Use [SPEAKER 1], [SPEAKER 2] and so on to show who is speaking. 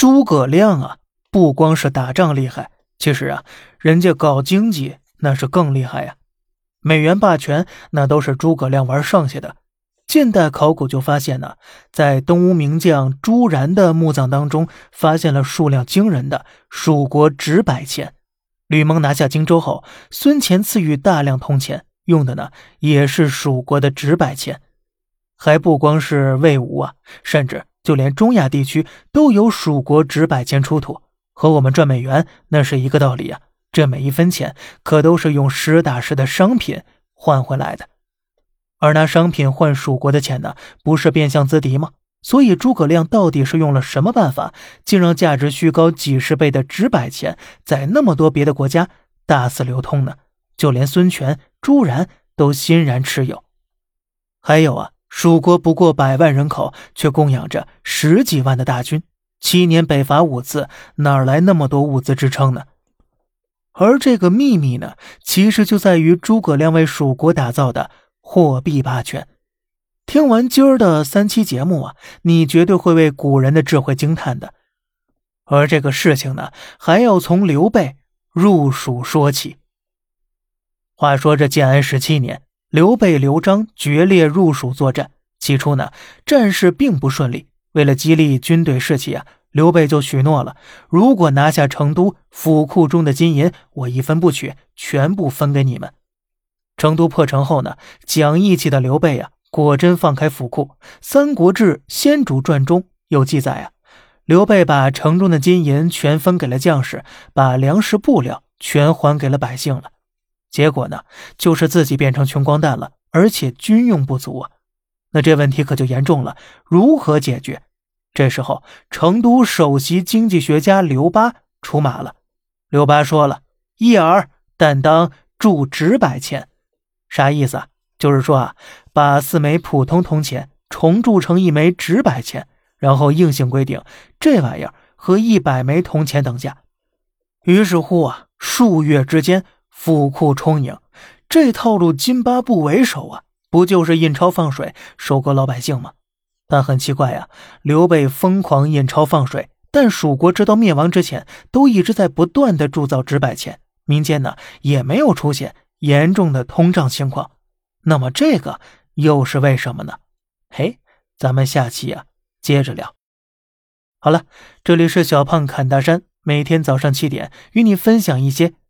[SPEAKER 1] 诸葛亮啊，不光是打仗厉害，其实啊，人家搞经济那是更厉害呀。美元霸权那都是诸葛亮玩剩下的。现代考古就发现呢，在东吴名将朱然的墓葬当中，发现了数量惊人的蜀国纸百钱。吕蒙拿下荆州后，孙乾赐予大量铜钱，用的呢也是蜀国的纸百钱。还不光是魏吴啊，甚至就连中亚地区都有蜀国纸百钱出土，和我们赚美元那是一个道理啊。这每一分钱可都是用实打实的商品换回来的。而拿商品换蜀国的钱呢，不是变相资敌吗？所以诸葛亮到底是用了什么办法，竟让价值虚高几十倍的纸百钱在那么多别的国家大肆流通呢？就连孙权、朱然都欣然持有。还有啊，蜀国不过百万人口，却供养着十几万的大军，七年北伐五次，哪来那么多物资支撑呢？而这个秘密呢，其实就在于诸葛亮为蜀国打造的。货币霸权。听完今儿的三期节目啊，你绝对会为古人的智慧惊叹的。而这个事情呢，还要从刘备入蜀说起。话说这建安十七年，刘备、刘璋决裂入蜀作战。起初呢，战事并不顺利。为了激励军队士气啊，刘备就许诺了：如果拿下成都，府库中的金银我一分不取，全部分给你们。成都破城后呢，讲义气的刘备啊，果真放开府库。《三国志先主传》中有记载啊，刘备把城中的金银全分给了将士，把粮食布料全还给了百姓了。结果呢，就是自己变成穷光蛋了，而且军用不足啊。那这问题可就严重了，如何解决？这时候，成都首席经济学家刘巴出马了。刘巴说了：“一儿，但当铸纸百钱。”啥意思啊？就是说啊，把四枚普通铜钱重铸成一枚纸百钱，然后硬性规定这玩意儿和一百枚铜钱等价。于是乎啊，数月之间府库充盈。这套路津巴布韦手啊，不就是印钞放水收割老百姓吗？但很奇怪呀，刘备疯狂印钞放水，但蜀国直到灭亡之前都一直在不断的铸造纸百钱，民间呢也没有出现。严重的通胀情况，那么这个又是为什么呢？嘿，咱们下期啊接着聊。好了，这里是小胖侃大山，每天早上七点与你分享一些